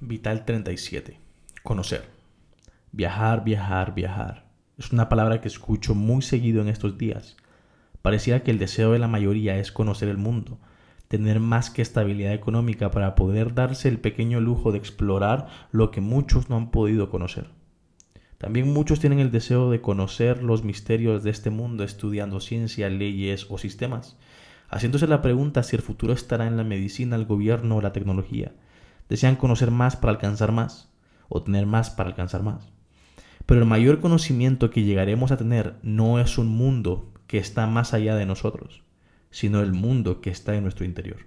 Vital 37. Conocer. Viajar, viajar, viajar. Es una palabra que escucho muy seguido en estos días. Parecía que el deseo de la mayoría es conocer el mundo, tener más que estabilidad económica para poder darse el pequeño lujo de explorar lo que muchos no han podido conocer. También muchos tienen el deseo de conocer los misterios de este mundo estudiando ciencia, leyes o sistemas, haciéndose la pregunta si el futuro estará en la medicina, el gobierno o la tecnología. Desean conocer más para alcanzar más, o tener más para alcanzar más. Pero el mayor conocimiento que llegaremos a tener no es un mundo que está más allá de nosotros, sino el mundo que está en nuestro interior.